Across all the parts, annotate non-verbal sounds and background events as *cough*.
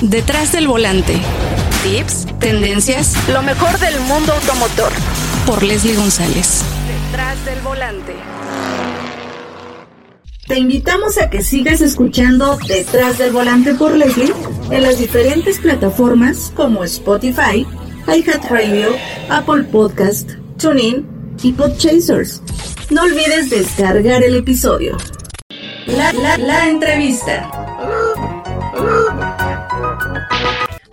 Detrás del volante. Tips, tendencias, lo mejor del mundo automotor. Por Leslie González. Detrás del volante. Te invitamos a que sigas escuchando Detrás del volante por Leslie en las diferentes plataformas como Spotify, iHeartRadio, Apple Podcast, TuneIn y Podchasers. No olvides descargar el episodio. La, la, la entrevista.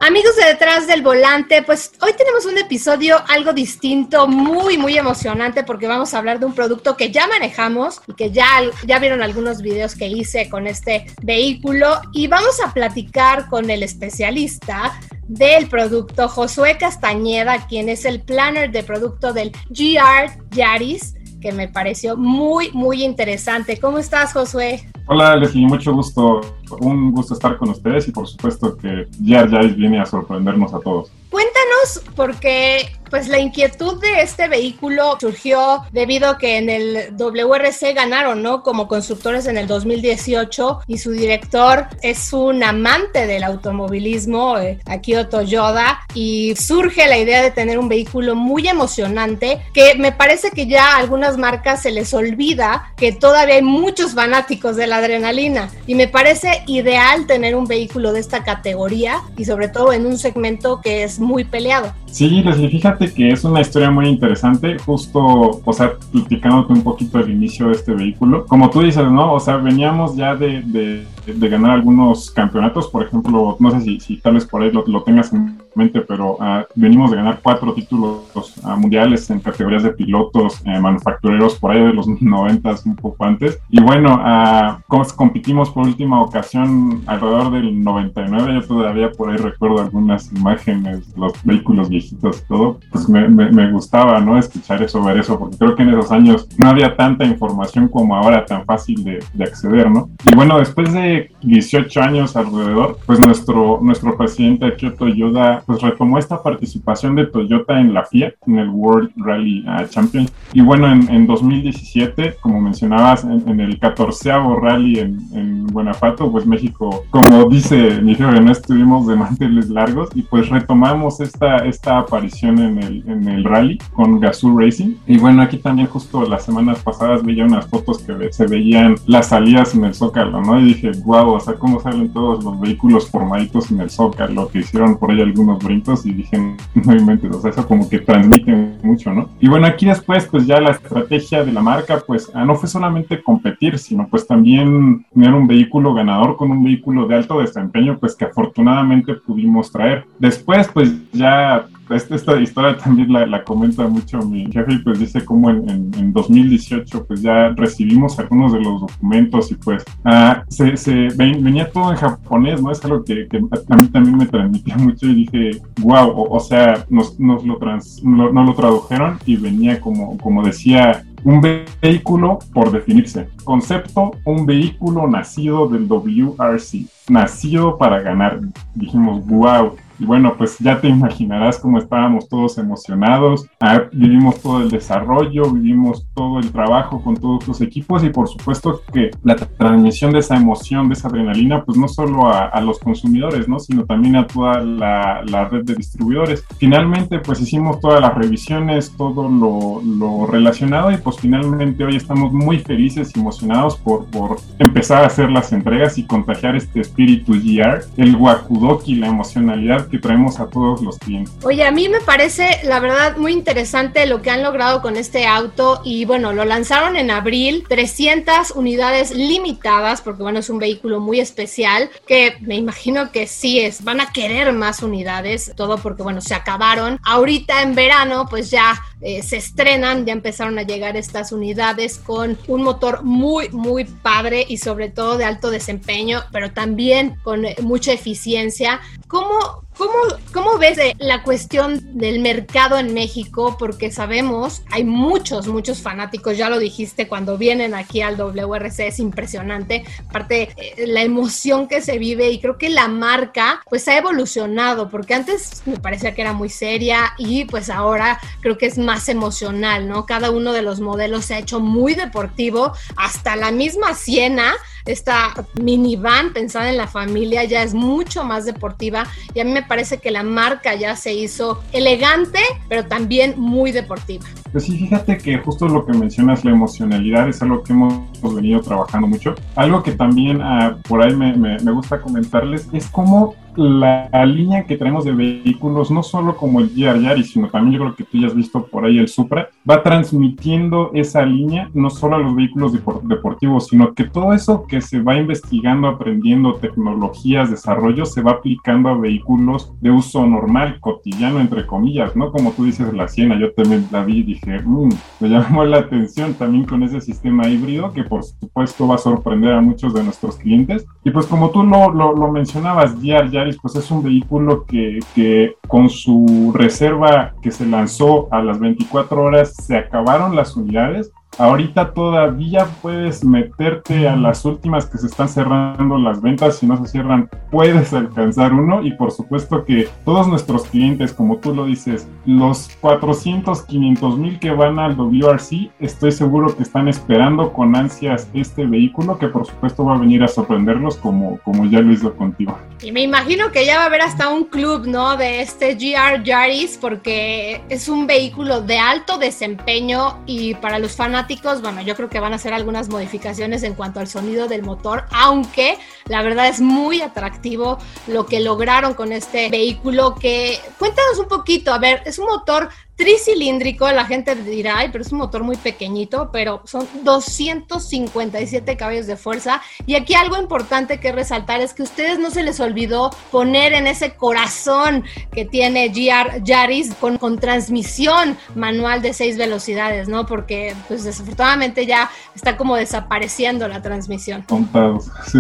Amigos de detrás del volante, pues hoy tenemos un episodio algo distinto, muy, muy emocionante porque vamos a hablar de un producto que ya manejamos y que ya, ya vieron algunos videos que hice con este vehículo y vamos a platicar con el especialista del producto, Josué Castañeda, quien es el planner de producto del GR Yaris, que me pareció muy, muy interesante. ¿Cómo estás, Josué? Hola, Leslie, mucho gusto. Un gusto estar con ustedes y por supuesto que ya viene a sorprendernos a todos. Cuéntanos, porque pues la inquietud de este vehículo surgió debido a que en el WRC ganaron, ¿no? Como constructores en el 2018 y su director es un amante del automovilismo, eh, Akio Toyoda, y surge la idea de tener un vehículo muy emocionante que me parece que ya a algunas marcas se les olvida que todavía hay muchos fanáticos de la adrenalina y me parece ideal tener un vehículo de esta categoría y sobre todo en un segmento que es muy peleado. Sí, Leslie, fíjate que es una historia muy interesante, justo, o sea, platicándote un poquito el inicio de este vehículo. Como tú dices, ¿no? O sea, veníamos ya de, de, de ganar algunos campeonatos, por ejemplo, no sé si, si tal vez por ahí lo, lo tengas en mente, pero uh, venimos de ganar cuatro títulos uh, mundiales en categorías de pilotos, eh, manufactureros, por ahí de los *laughs* 90, un poco antes. Y bueno, uh, competimos por última ocasión alrededor del 99, yo todavía por ahí recuerdo algunas imágenes, los vehículos viejitos y todo, pues me, me, me, gustaba, ¿no? Escuchar eso, ver eso, porque creo que en esos años no había tanta información como ahora, tan fácil de, de acceder, ¿no? Y bueno, después de 18 años alrededor, pues nuestro, nuestro presidente Kyoto Yoda pues retomó esta participación de Toyota en la FIA, en el World Rally uh, Champions. Y bueno, en, en, 2017, como mencionabas, en, en el 14 rally en, en, Guanajuato, pues México, como dice mi jefe, no estuvimos de manteles largos y pues retomamos esta, esta aparición en el, en el rally con Gazoo Racing. Y bueno, aquí también justo las semanas pasadas veía unas fotos que se veían las salidas en el Zócalo, ¿no? Y dije, wow, o sea, cómo salen todos los vehículos formaditos en el Zócalo, que hicieron por ahí algunos brincos y dije, no inventes, o sea, eso como que transmite mucho, ¿no? Y bueno, aquí después, pues ya la estrategia de la marca, pues ah, no fue solamente competir, sino pues también tener un vehículo ganador con un vehículo de alto desempeño, pues que afortunadamente pudimos traer. Después, pues ya esta, esta historia también la, la, comenta mucho mi jefe y pues dice como en, en, en, 2018 pues ya recibimos algunos de los documentos y pues uh, se, se ven, venía todo en japonés, ¿no? Es algo que, que, a mí también me transmitía mucho y dije, wow, o, o sea, nos, nos lo, trans, no, no, lo tradujeron y venía como, como decía un vehículo por definirse. Concepto, un vehículo nacido del WRC, nacido para ganar. Dijimos, wow, y bueno, pues ya te imaginarás cómo estábamos todos emocionados. Ah, vivimos todo el desarrollo, vivimos todo el trabajo con todos los equipos y por supuesto que la transmisión de esa emoción, de esa adrenalina, pues no solo a, a los consumidores, ¿no? Sino también a toda la, la, red de distribuidores. Finalmente, pues hicimos todas las revisiones, todo lo, lo, relacionado y pues finalmente hoy estamos muy felices y emocionados por, por empezar a hacer las entregas y contagiar este espíritu GR, el wakudoki, la emocionalidad que traemos a todos los clientes. Oye, a mí me parece, la verdad, muy interesante lo que han logrado con este auto y bueno, lo lanzaron en abril, 300 unidades limitadas, porque bueno, es un vehículo muy especial, que me imagino que sí es, van a querer más unidades, todo porque bueno, se acabaron. Ahorita en verano, pues ya eh, se estrenan, ya empezaron a llegar estas unidades con un motor muy, muy padre y sobre todo de alto desempeño, pero también con eh, mucha eficiencia. ¿Cómo, ¿Cómo, ¿Cómo, ves la cuestión del mercado en México? Porque sabemos, hay muchos, muchos fanáticos, ya lo dijiste, cuando vienen aquí al WRC es impresionante, aparte eh, la emoción que se vive y creo que la marca pues ha evolucionado, porque antes me parecía que era muy seria y pues ahora creo que es más emocional, ¿no? Cada uno de los modelos se ha hecho muy deportivo, hasta la misma Siena esta minivan pensada en la familia ya es mucho más deportiva y a mí me parece que la marca ya se hizo elegante, pero también muy deportiva. Pues sí, fíjate que justo lo que mencionas, la emocionalidad, es algo que hemos venido trabajando mucho. Algo que también ah, por ahí me, me, me gusta comentarles es cómo la, línea que traemos de vehículos, no solo como el GR sino también yo creo que tú ya has visto por ahí el Supra, va transmitiendo esa línea no solo a los vehículos deportivos, sino que todo eso que se va investigando, aprendiendo, tecnologías, desarrollo, se va aplicando a vehículos de uso normal, cotidiano, entre comillas, ¿no? Como tú dices, la Siena, yo también la vi y dije, mmm, me llamó la atención también con ese sistema híbrido que por supuesto va a sorprender a muchos de nuestros clientes. Y pues como tú lo, lo, lo mencionabas, GR Yaris pues es un vehículo que, que con su reserva que se lanzó a las 24 horas se acabaron las unidades Ahorita todavía puedes meterte a las últimas que se están cerrando las ventas. Si no se cierran, puedes alcanzar uno. Y por supuesto que todos nuestros clientes, como tú lo dices, los 400, 500 mil que van al WRC, estoy seguro que están esperando con ansias este vehículo, que por supuesto va a venir a sorprenderlos como, como ya lo hizo contigo. Y me imagino que ya va a haber hasta un club, ¿no? De este GR Yaris, porque es un vehículo de alto desempeño y para los fanáticos bueno, yo creo que van a hacer algunas modificaciones en cuanto al sonido del motor, aunque la verdad es muy atractivo lo que lograron con este vehículo que cuéntanos un poquito, a ver, es un motor tricilíndrico, la gente dirá, ay, pero es un motor muy pequeñito, pero son 257 caballos de fuerza. Y aquí algo importante que resaltar es que a ustedes no se les olvidó poner en ese corazón que tiene GR Yaris con, con transmisión manual de seis velocidades, ¿no? Porque pues desafortunadamente ya está como desapareciendo la transmisión. *laughs* Sí.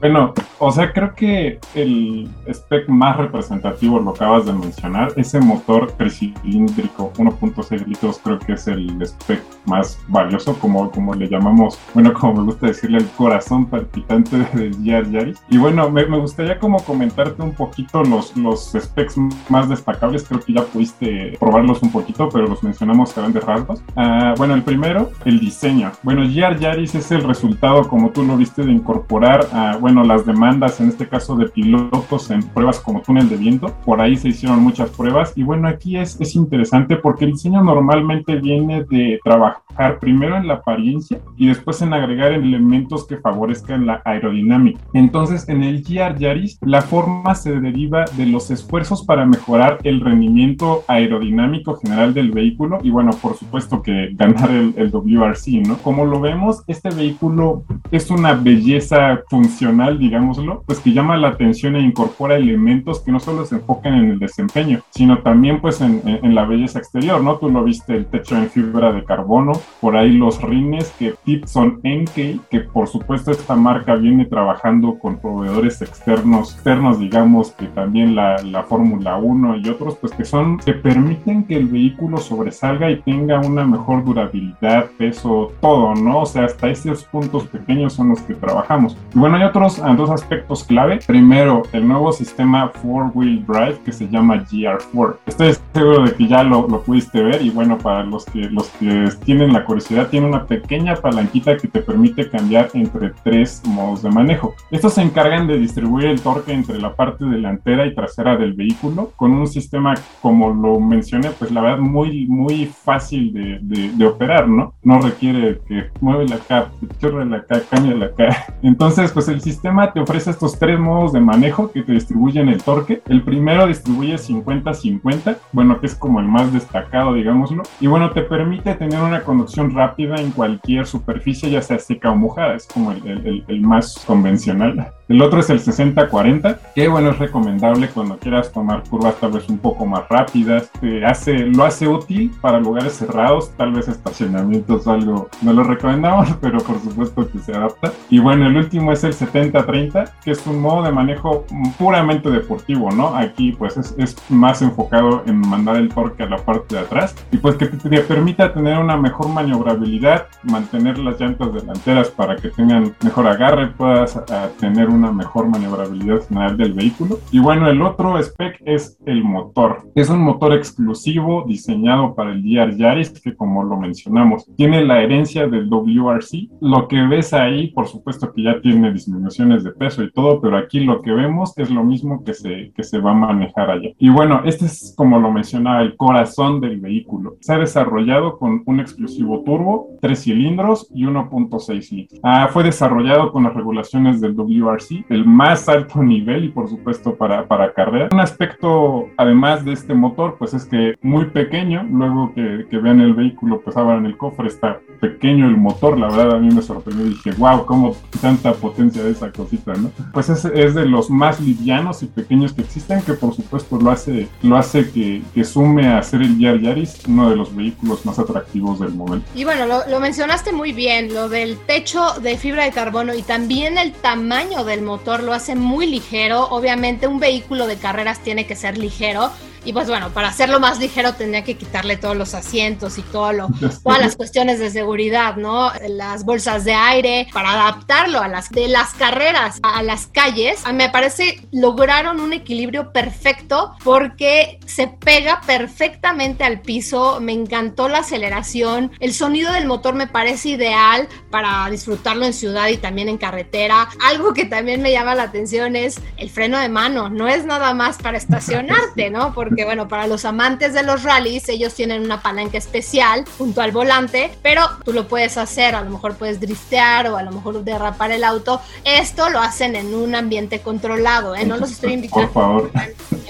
Bueno, o sea, creo que el spec más representativo, lo acabas de mencionar, ese motor tricilíndrico 1.6 litros, creo que es el spec más valioso, como, como le llamamos, bueno, *laughs* como me gusta decirle, el corazón palpitante *laughs* de GR Yaris. Y bueno, me, me, gustaría como comentarte un poquito los, los specs más destacables, creo que ya pudiste probarlos un poquito, pero los mencionamos a grandes rasgos. Uh, bueno, el primero, el diseño. Bueno, GR Yaris es el resultado, como tú lo viste, de incorporar a, bueno, bueno, las demandas, en este caso de pilotos en pruebas como túnel de viento, por ahí se hicieron muchas pruebas y bueno, aquí es, es interesante porque el diseño normalmente viene de trabajar primero en la apariencia y después en agregar elementos que favorezcan la aerodinámica. Entonces, en el GR Yaris, la forma se deriva de los esfuerzos para mejorar el rendimiento aerodinámico general del vehículo y bueno, por supuesto que ganar el, el WRC, ¿no? Como lo vemos, este vehículo es una belleza funcional digámoslo, pues que llama la atención e incorpora elementos que no solo se enfocan en el desempeño, sino también pues en, en, la belleza exterior, ¿no? Tú lo viste, el techo en fibra de carbono, por ahí los rines que son NK, que por supuesto esta marca viene trabajando con proveedores externos, externos digamos, que también la, la Fórmula 1 y otros, pues que son, que permiten que el vehículo sobresalga y tenga una mejor durabilidad, peso, todo, ¿no? O sea, hasta esos puntos pequeños son los que trabajamos. Y bueno, hay otros dos aspectos clave. Primero, el nuevo sistema Four Wheel Drive que se llama GR4. Estoy seguro de que ya lo, lo, pudiste ver y bueno, para los que, los que tienen la curiosidad, tiene una pequeña palanquita que te permite cambiar entre tres modos de manejo. Estos se encargan de distribuir el torque entre la parte delantera y trasera del vehículo con un sistema, como lo mencioné, pues la verdad muy, muy fácil de, de, de operar, ¿no? No requiere que mueve la acá, chorre la acá, la acá. *laughs* Entonces, pues el sistema sistema te ofrece estos tres modos de manejo que te distribuyen el torque. El primero distribuye 50-50, bueno, que es como el más destacado, digámoslo. Y bueno, te permite tener una conducción rápida en cualquier superficie, ya sea seca o mojada, es como el, el, el más convencional. El otro es el 60-40, que bueno, es recomendable cuando quieras tomar curvas tal vez un poco más rápidas. Te hace, lo hace útil para lugares cerrados, tal vez estacionamientos o algo. No lo recomendamos, *laughs* pero por supuesto que se adapta. Y bueno, el último es el 70-30, que es un modo de manejo puramente deportivo, ¿no? Aquí pues es, es, más enfocado en mandar el torque a la parte de atrás y pues que te, te permita tener una mejor maniobrabilidad, mantener las llantas delanteras para que tengan mejor agarre, puedas uh, tener un una mejor maniobrabilidad general del vehículo. Y bueno, el otro spec es el motor. Es un motor exclusivo diseñado para el GR Yaris que como lo mencionamos, tiene la herencia del WRC. Lo que ves ahí, por supuesto que ya tiene disminuciones de peso y todo, pero aquí lo que vemos es lo mismo que se, que se va a manejar allá. Y bueno, este es como lo mencionaba, el corazón del vehículo. Se ha desarrollado con un exclusivo turbo, tres cilindros y 1.6 litros. Ah, fue desarrollado con las regulaciones del WRC, el más alto nivel y por supuesto para, para carrera. Un aspecto, además de este motor, pues es que muy pequeño, luego que, que vean el vehículo, pues abran el cofre, está pequeño el motor, la verdad a mí me sorprendió y dije, wow, cómo tanta potencia de esa cosita, ¿no? Pues es, es de los más livianos y pequeños que existen, que por supuesto lo hace, lo hace que, que sume a ser el Yar Yaris uno de los vehículos más atractivos del momento. Y bueno, lo, lo mencionaste muy bien, lo del techo de fibra de carbono y también el tamaño del motor lo hace muy ligero. Obviamente un vehículo de carreras tiene que ser ligero, y pues bueno, para hacerlo más ligero tendría que quitarle todos los asientos y todo lo, todas las cuestiones de seguridad, ¿no? Las bolsas de aire, para adaptarlo a las de las carreras a las calles. Me parece lograron un equilibrio perfecto porque se pega perfectamente al piso. Me encantó la aceleración. El sonido del motor me parece ideal para disfrutarlo en ciudad y también en carretera. Algo que también me llama la atención es el freno de mano. No es nada más para estacionarte, ¿no? *laughs* Porque porque bueno, para los amantes de los rallies, ellos tienen una palanca especial junto al volante, pero tú lo puedes hacer, a lo mejor puedes driftear o a lo mejor derrapar el auto. Esto lo hacen en un ambiente controlado, ¿eh? No los estoy invitando. Por favor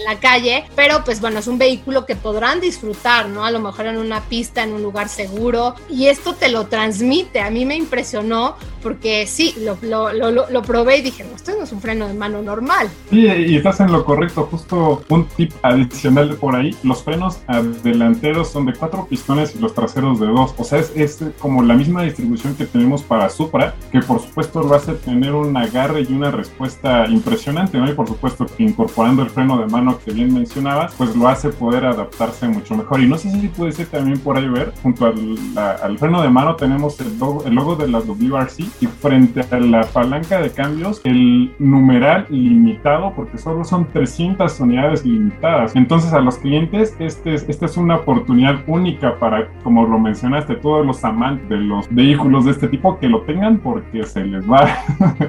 en la calle, pero pues bueno, es un vehículo que podrán disfrutar, ¿no? A lo mejor en una pista, en un lugar seguro, y esto te lo transmite. A mí me impresionó porque sí, lo, lo, lo, lo probé y dije, no, esto no es un freno de mano normal. Sí, y estás en lo correcto, justo un tip adicional de por ahí, los frenos delanteros son de cuatro pistones y los traseros de dos, o sea, es, es como la misma distribución que tenemos para Supra, que por supuesto lo hace tener un agarre y una respuesta impresionante, ¿no? Y por supuesto que incorporando el freno de mano que bien mencionabas, pues lo hace poder adaptarse mucho mejor. Y no sé si puede ser también por ahí ver, junto al, al freno de mano tenemos el logo, el logo de la WRC y frente a la palanca de cambios el numeral limitado, porque solo son 300 unidades limitadas. Entonces a los clientes este es, esta es una oportunidad única para, como lo mencionaste, todos los amantes de los vehículos de este tipo que lo tengan porque se les va.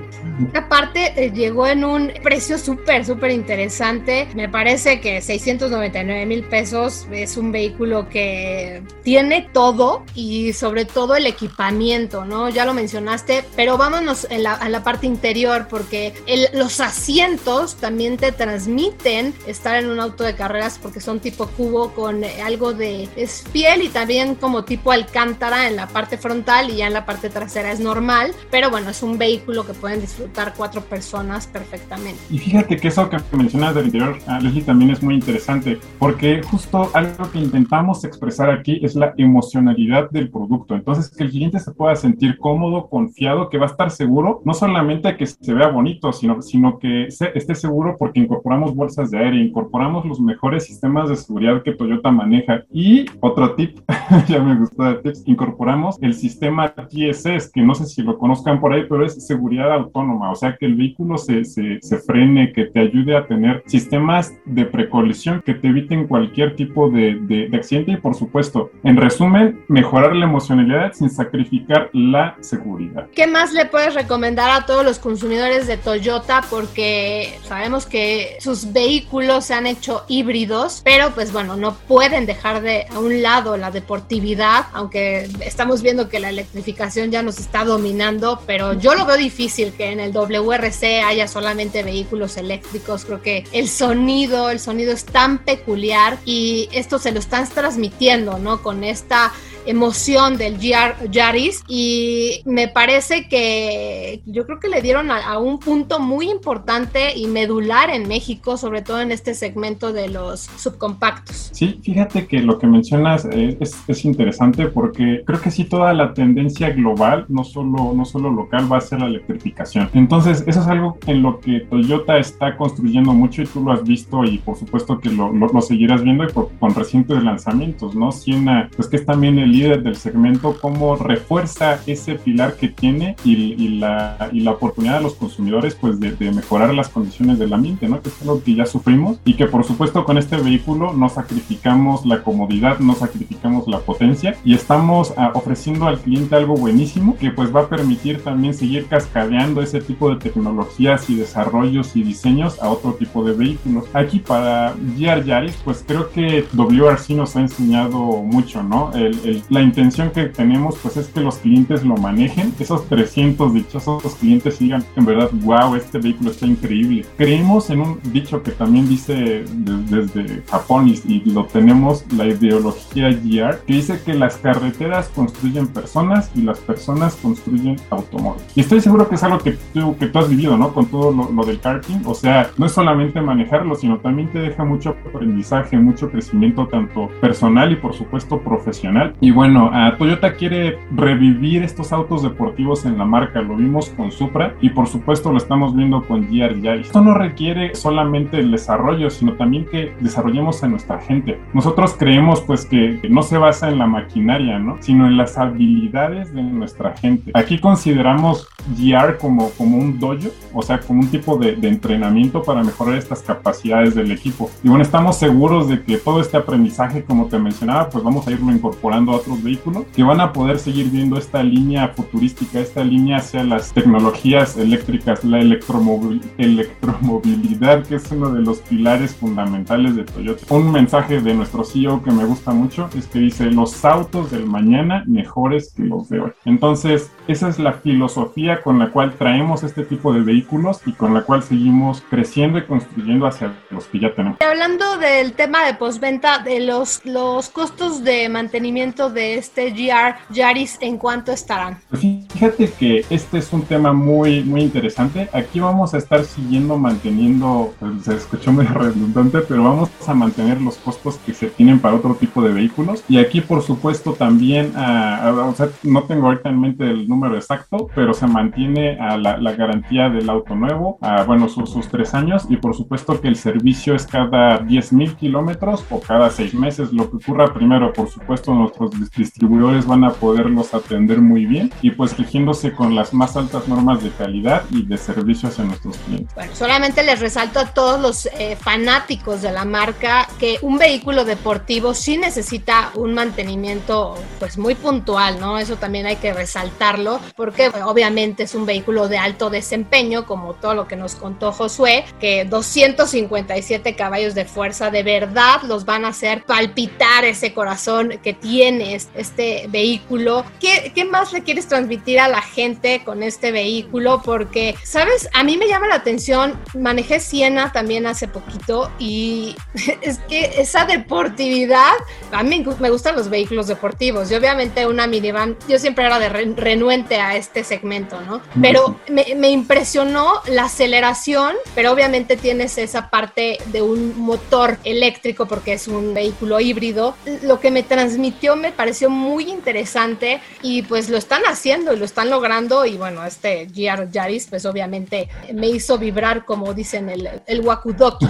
*laughs* Aparte, eh, llegó en un precio súper, súper interesante. Me parece que 699 mil pesos es un vehículo que tiene todo y sobre todo el equipamiento, ¿no? Ya lo mencionaste, pero vámonos la, a la parte interior porque el, los asientos también te transmiten estar en un auto de carreras porque son tipo cubo con algo de es piel y también como tipo alcántara en la parte frontal y ya en la parte trasera es normal, pero bueno, es un vehículo que pueden disfrutar cuatro personas perfectamente. Y fíjate que eso que mencionas del interior, Leslie, también es muy interesante porque justo algo que intentamos expresar aquí es la emocionalidad del producto. Entonces, que el cliente se pueda sentir cómodo, confiado, que va a estar seguro, no solamente que se vea bonito, sino, sino que se, esté seguro porque incorporamos bolsas de aire, incorporamos los mejores sistemas de seguridad que Toyota maneja. Y otro tip, *laughs* ya me gustó el tip, incorporamos el sistema TSS, que no sé si lo conozcan por ahí, pero es seguridad autónoma, o sea, que el vehículo se, se, se frene, que te ayude a tener sistemas de precolisión que te eviten cualquier tipo de, de, de accidente y, por supuesto, en resumen, mejorar la emocionalidad sin sacrificar la seguridad. ¿Qué más le puedes recomendar a todos los consumidores de Toyota? Porque sabemos que sus vehículos se han hecho híbridos, pero pues bueno, no pueden dejar de a un lado la deportividad, aunque estamos viendo que la electrificación ya nos está dominando, pero yo lo veo difícil que en el WRC haya solamente vehículos eléctricos. Creo que el sonido, el sonido es tan peculiar y esto se lo están transmitiendo, ¿no? Con esta emoción del Yaris y me parece que yo creo que le dieron a, un punto muy importante y medular en México, sobre todo en este segmento de los subcompactos. Sí, fíjate que lo que mencionas es, es, es interesante porque creo que sí toda la tendencia global, no solo, no solo local, va a ser la electrificación. Entonces, eso es algo en lo que Toyota está construyendo mucho y tú lo has visto y por supuesto que lo, seguirás viendo y con recientes lanzamientos, ¿no? Siena, pues que es también el el líder del segmento, cómo refuerza ese pilar que tiene y, la, y la oportunidad de los consumidores pues de, mejorar las condiciones del ambiente, ¿no? Que es algo que ya sufrimos y que por supuesto con este vehículo no sacrificamos la comodidad, no sacrificamos la potencia y estamos ah, ofreciendo al cliente algo buenísimo que pues va a permitir también seguir cascadeando ese tipo de tecnologías y desarrollos y diseños a otro tipo de vehículos. Aquí para GR Yaris pues creo que WRC nos ha enseñado mucho, ¿no? La intención que tenemos pues es que los clientes lo manejen, esos 300 dichosos clientes digan en verdad, wow, este vehículo está increíble. Creemos en un dicho que también dice desde Japón y, lo tenemos, la ideología GR, que dice que las carreteras construyen personas y las personas construyen automóviles. Y estoy seguro que es algo que tú, que tú has vivido, ¿no? Con todo lo, del karting, o sea, no es solamente manejarlo, sino también te deja mucho aprendizaje, mucho crecimiento tanto personal y por supuesto profesional. Y bueno, Toyota quiere revivir estos autos deportivos en la marca, lo vimos con Supra y por supuesto lo estamos viendo con GR Yaris. Esto no requiere solamente el desarrollo, sino también que desarrollemos a nuestra gente. Nosotros creemos pues que no se basa en la maquinaria, ¿no? Sino en las habilidades de nuestra gente. Aquí consideramos GR como, como un dojo, o sea, como un tipo de, de entrenamiento para mejorar estas capacidades del equipo. Y bueno, estamos seguros de que todo este aprendizaje, como te mencionaba, pues vamos a irlo incorporando a otros vehículos que van a poder seguir viendo esta línea futurística, esta línea hacia las tecnologías eléctricas, la electromovilidad, que es uno de los pilares fundamentales de Toyota. Un mensaje de nuestro CEO que me gusta mucho es que dice, los autos del mañana mejores que los de hoy. Entonces, esa es la filosofía con la cual traemos este tipo de vehículos y con la cual seguimos creciendo y construyendo hacia los que ya tenemos. Hablando del tema de postventa, de los, los costos de mantenimiento de este GR Yaris, ¿en cuánto estarán? Fíjate que este es un tema muy, muy interesante. Aquí vamos a estar siguiendo manteniendo, pues, se escuchó muy *laughs* redundante, pero vamos a mantener los costos que se tienen para otro tipo de vehículos. Y aquí, por supuesto, también, uh, o sea, no tengo ahorita en mente el número exacto, pero se mantiene la, la, garantía del auto nuevo, bueno, sus, tres años, y por supuesto que el servicio es cada 10 mil kilómetros o cada seis meses. Lo que ocurra primero, por supuesto, nuestros distribuidores van a poderlos atender muy bien y pues rigiéndose con las más altas normas de calidad y de servicio hacia nuestros clientes. Bueno, solamente les resalto a todos los eh, fanáticos de la marca que un vehículo deportivo sí necesita un mantenimiento pues muy puntual, ¿no? Eso también hay que resaltarlo porque obviamente es un vehículo de alto desempeño como todo lo que nos contó Josué, que 257 caballos de fuerza de verdad los van a hacer palpitar ese corazón que tiene este vehículo. ¿Qué, ¿Qué más le quieres transmitir a la gente con este vehículo? Porque, ¿sabes? A mí me llama la atención, manejé Siena también hace poquito y *laughs* es que esa deportividad, a mí me gustan los vehículos deportivos y obviamente una minivan, yo siempre era de renuente a este segmento, ¿no? Pero me, me impresionó la aceleración, pero obviamente tienes esa parte de un motor eléctrico porque es un vehículo híbrido. Lo que me transmitió me pareció muy interesante y pues lo están haciendo y lo están logrando y bueno, este GR Yaris pues obviamente me hizo vibrar como dicen el, el *laughs* wakudoki.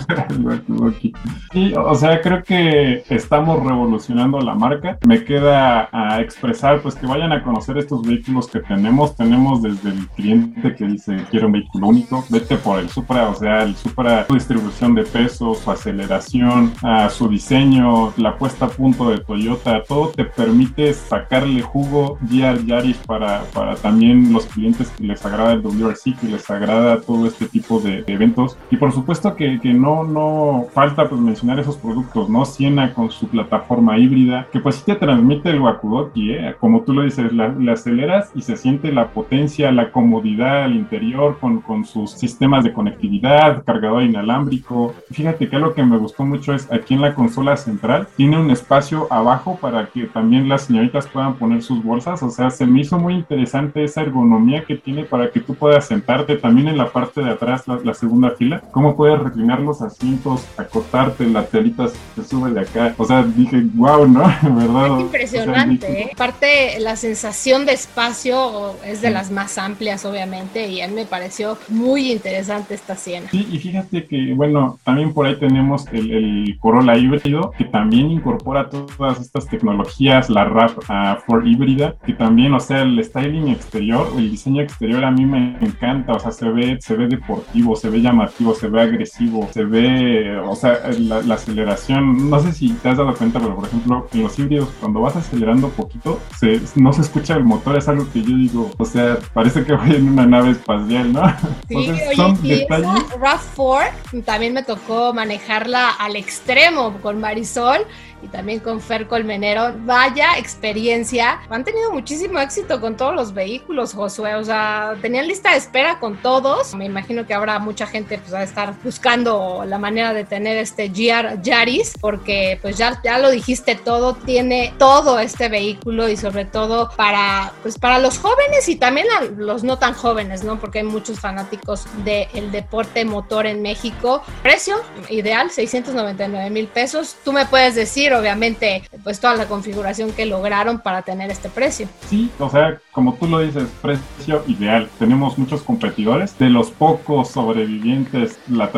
sí, o sea, creo que estamos revolucionando la marca. Me queda a expresar pues que vayan a conocer estos vehículos que tenemos. Tenemos desde el cliente que dice quiero un vehículo único, vete por el Supra, o sea, el Supra, su distribución de peso, su aceleración, a su diseño, la puesta a punto de Toyota, todo te permite sacarle jugo GR Yaris para, para también los clientes que les agrada el WRC, que les agrada todo este tipo de, eventos. Y por supuesto que, que, no, no falta pues mencionar esos productos, ¿no? Siena con su plataforma híbrida, que pues sí te transmite el Wakudoki, ¿eh? Como tú lo dices, la, aceleras y se siente la potencia, la comodidad al interior con, con sus sistemas de conectividad, cargador inalámbrico. Fíjate que algo que me gustó mucho es aquí en la consola central tiene un espacio abajo para que también las señoritas puedan poner sus bolsas. O sea, se me hizo muy interesante esa ergonomía que tiene para que tú puedas sentarte también en la parte de atrás, la, segunda fila, cómo puedes reclinar los asientos, acotarte, la telita se sube de acá. O sea, dije, wow, ¿no? *laughs* ¿Verdad? Es impresionante, ¿eh? Aparte, la sensación de espacio es de las más amplias, obviamente, y a mí me pareció muy interesante esta escena. Sí, y fíjate que, bueno, también por ahí tenemos el, el Corolla híbrido, que también incorpora todas estas tecnologías, la RAV4 híbrida, que también, o sea, el styling exterior, el diseño exterior a mí me encanta, o sea, se ve, se ve deportivo, se ve llamativo, se ve agresivo, se ve, o sea, la, aceleración, no sé si te has dado cuenta, pero por ejemplo, en los híbridos, cuando vas acelerando poquito, se, no se escucha el motor, es algo que yo digo, o sea, parece que voy en una nave espacial, ¿no? *laughs* Sí, oye, son y detalles. RAV4 también me tocó manejarla al extremo con Marisol y también con Fer Colmenero. Vaya experiencia. Han tenido muchísimo éxito con todos los vehículos, Josué. O sea, tenían lista de espera con todos. Me imagino que habrá mucha gente pues, a estar buscando la manera de tener este GR Yaris, porque pues ya, ya lo dijiste todo, tiene todo este vehículo y sobre todo para, pues, para los jóvenes y también los no tan jóvenes, ¿no? Porque hay muchos fanáticos del deporte motor en México. Precio ideal, 699 mil pesos. Tú me puedes decir obviamente, pues toda la configuración que lograron para tener este precio. Sí, o sea, como tú lo dices, precio ideal. Tenemos muchos competidores. De los pocos sobrevivientes, la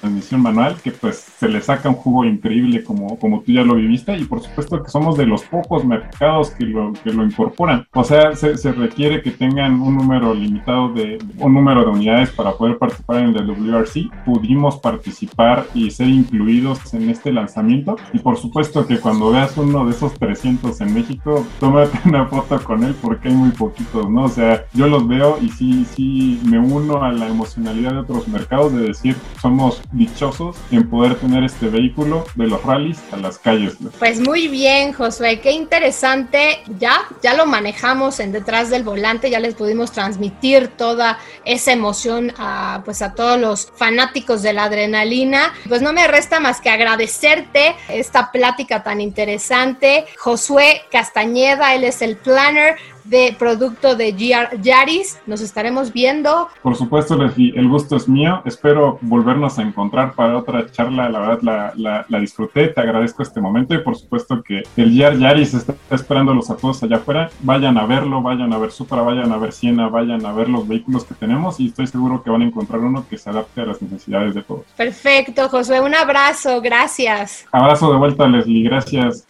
transmisión manual, que pues se le saca un jugo increíble como, como tú ya lo viviste y por supuesto que somos de los pocos mercados que lo, que lo incorporan. O sea, se, se requiere que tengan un número limitado de, un número de unidades para poder participar en el WRC. Pudimos participar y ser incluidos en este lanzamiento y por supuesto que cuando veas uno de esos 300 en México, tómate *laughs* una foto con él porque hay muy poquitos, ¿no? O sea, yo los veo y sí, sí me uno a la emocionalidad de otros mercados de decir, somos dichosos en poder tener este vehículo de los rallies a las calles. Pues muy bien, Josué, qué interesante. Ya, ya lo manejamos en detrás del volante, ya les pudimos transmitir toda esa emoción pues a todos los fanáticos de la adrenalina. Pues no me resta más que agradecerte esta plática tan interesante. Josué Castañeda, él es el planner de producto de Yaris. Nos estaremos viendo. Por supuesto, Leslie, el gusto es mío. Espero volvernos a encontrar para otra charla. La verdad, la, la, disfruté. Te agradezco este momento y por supuesto que el Yar Yaris está esperándolos a todos allá afuera. Vayan a verlo, vayan a ver Supra, vayan a ver Siena, vayan a ver los vehículos que tenemos y estoy seguro que van a encontrar uno que se adapte a las necesidades de todos. Perfecto, Josué. Un abrazo. Gracias. Abrazo de vuelta, Leslie. Gracias.